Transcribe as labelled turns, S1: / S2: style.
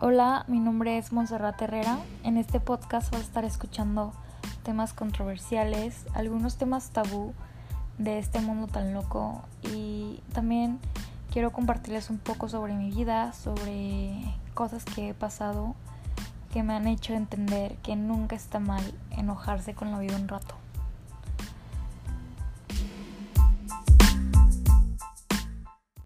S1: Hola, mi nombre es Monserrat Herrera. En este podcast voy a estar escuchando temas controversiales, algunos temas tabú de este mundo tan loco y también quiero compartirles un poco sobre mi vida, sobre cosas que he pasado que me han hecho entender que nunca está mal enojarse con la vida un rato.